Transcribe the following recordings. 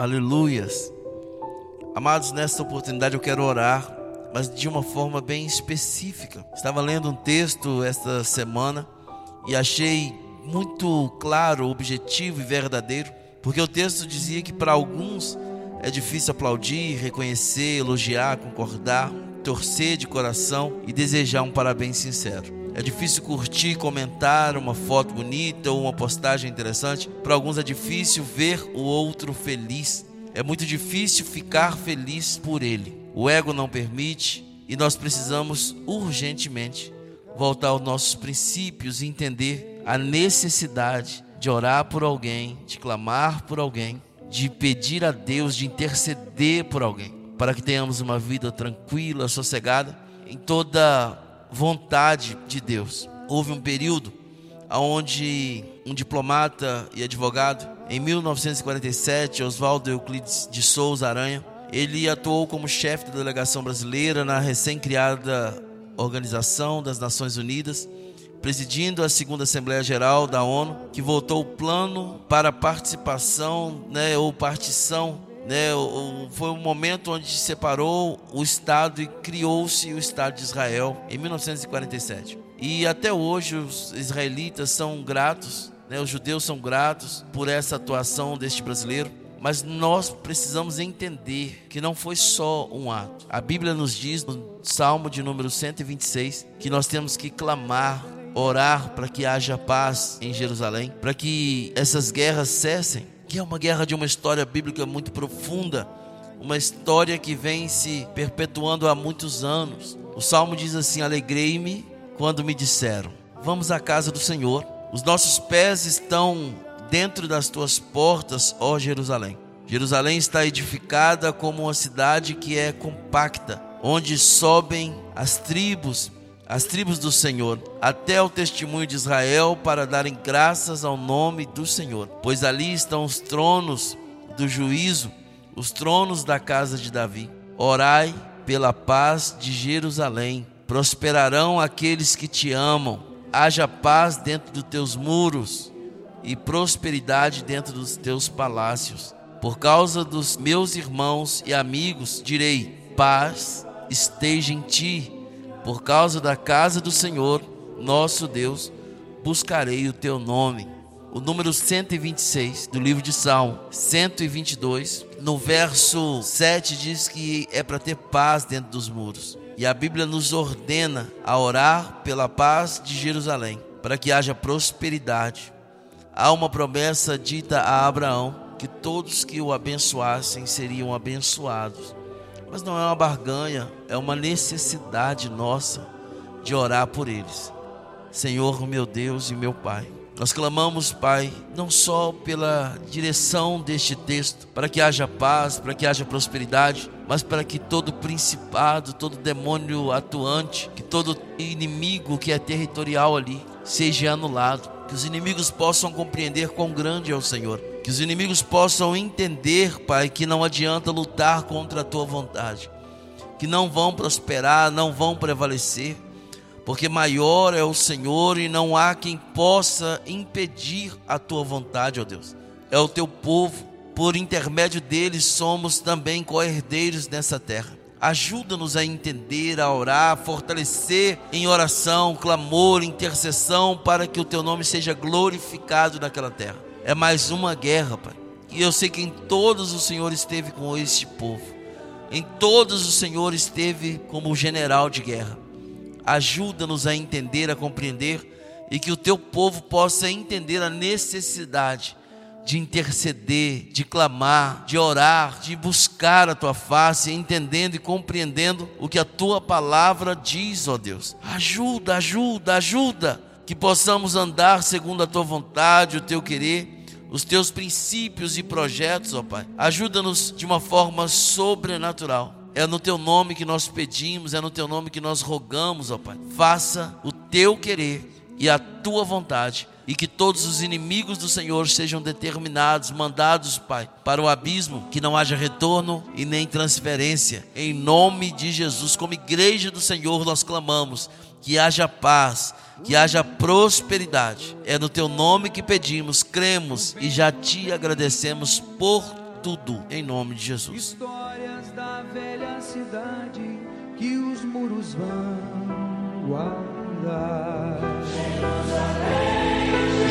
Aleluias. Amados, nesta oportunidade eu quero orar, mas de uma forma bem específica. Estava lendo um texto esta semana e achei muito claro, objetivo e verdadeiro, porque o texto dizia que para alguns é difícil aplaudir, reconhecer, elogiar, concordar, torcer de coração e desejar um parabéns sincero. É difícil curtir, comentar uma foto bonita ou uma postagem interessante. Para alguns é difícil ver o outro feliz. É muito difícil ficar feliz por ele. O ego não permite e nós precisamos urgentemente voltar aos nossos princípios e entender a necessidade de orar por alguém, de clamar por alguém, de pedir a Deus, de interceder por alguém, para que tenhamos uma vida tranquila, sossegada, em toda vontade de Deus. Houve um período onde um diplomata e advogado, em 1947, Oswaldo Euclides de Souza Aranha, ele atuou como chefe da delegação brasileira na recém-criada Organização das Nações Unidas, presidindo a segunda Assembleia Geral da ONU, que votou o plano para participação, né, ou partição né, foi um momento onde separou o Estado e criou-se o Estado de Israel em 1947. E até hoje os israelitas são gratos, né, os judeus são gratos por essa atuação deste brasileiro. Mas nós precisamos entender que não foi só um ato. A Bíblia nos diz no Salmo de número 126 que nós temos que clamar, orar para que haja paz em Jerusalém, para que essas guerras cessem que é uma guerra de uma história bíblica muito profunda, uma história que vem se perpetuando há muitos anos. O salmo diz assim: Alegrei-me quando me disseram: Vamos à casa do Senhor. Os nossos pés estão dentro das tuas portas, ó Jerusalém. Jerusalém está edificada como uma cidade que é compacta, onde sobem as tribos as tribos do Senhor, até o testemunho de Israel, para darem graças ao nome do Senhor. Pois ali estão os tronos do juízo, os tronos da casa de Davi. Orai pela paz de Jerusalém. Prosperarão aqueles que te amam. Haja paz dentro dos teus muros e prosperidade dentro dos teus palácios. Por causa dos meus irmãos e amigos, direi: paz esteja em ti por causa da casa do Senhor, nosso Deus, buscarei o teu nome. O número 126 do livro de Salmo, 122, no verso 7 diz que é para ter paz dentro dos muros. E a Bíblia nos ordena a orar pela paz de Jerusalém, para que haja prosperidade. Há uma promessa dita a Abraão que todos que o abençoassem seriam abençoados. Mas não é uma barganha, é uma necessidade nossa de orar por eles. Senhor, meu Deus e meu Pai. Nós clamamos, Pai, não só pela direção deste texto, para que haja paz, para que haja prosperidade, mas para que todo principado, todo demônio atuante, que todo inimigo que é territorial ali, seja anulado. Que os inimigos possam compreender quão grande é o Senhor que os inimigos possam entender, Pai, que não adianta lutar contra a tua vontade, que não vão prosperar, não vão prevalecer, porque maior é o Senhor e não há quem possa impedir a tua vontade, ó Deus. É o teu povo, por intermédio deles somos também co-herdeiros nessa terra. Ajuda-nos a entender, a orar, a fortalecer em oração, clamor, intercessão, para que o teu nome seja glorificado naquela terra. É mais uma guerra, Pai. E eu sei que em todos o Senhor esteve com este povo. Em todos o Senhor esteve como general de guerra. Ajuda-nos a entender, a compreender e que o teu povo possa entender a necessidade de interceder, de clamar, de orar, de buscar a tua face, entendendo e compreendendo o que a tua palavra diz, ó Deus. Ajuda, ajuda, ajuda que possamos andar segundo a tua vontade, o teu querer, os teus princípios e projetos, ó Pai. Ajuda-nos de uma forma sobrenatural. É no teu nome que nós pedimos, é no teu nome que nós rogamos, ó Pai. Faça o teu querer e a tua vontade e que todos os inimigos do Senhor sejam determinados, mandados, Pai, para o abismo, que não haja retorno e nem transferência. Em nome de Jesus, como igreja do Senhor, nós clamamos que haja paz, que haja prosperidade. É no teu nome que pedimos, cremos e já te agradecemos por tudo, em nome de Jesus. Histórias da velha cidade que os muros vão guardar.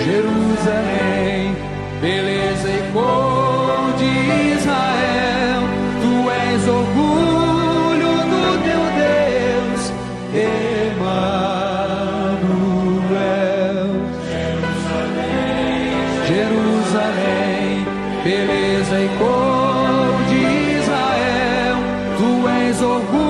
Jerusalém, beleza e cor de Israel, tu és orgulho do teu Deus, Emanuel. Jerusalém, Jerusalém, beleza e cor de Israel, tu és orgulho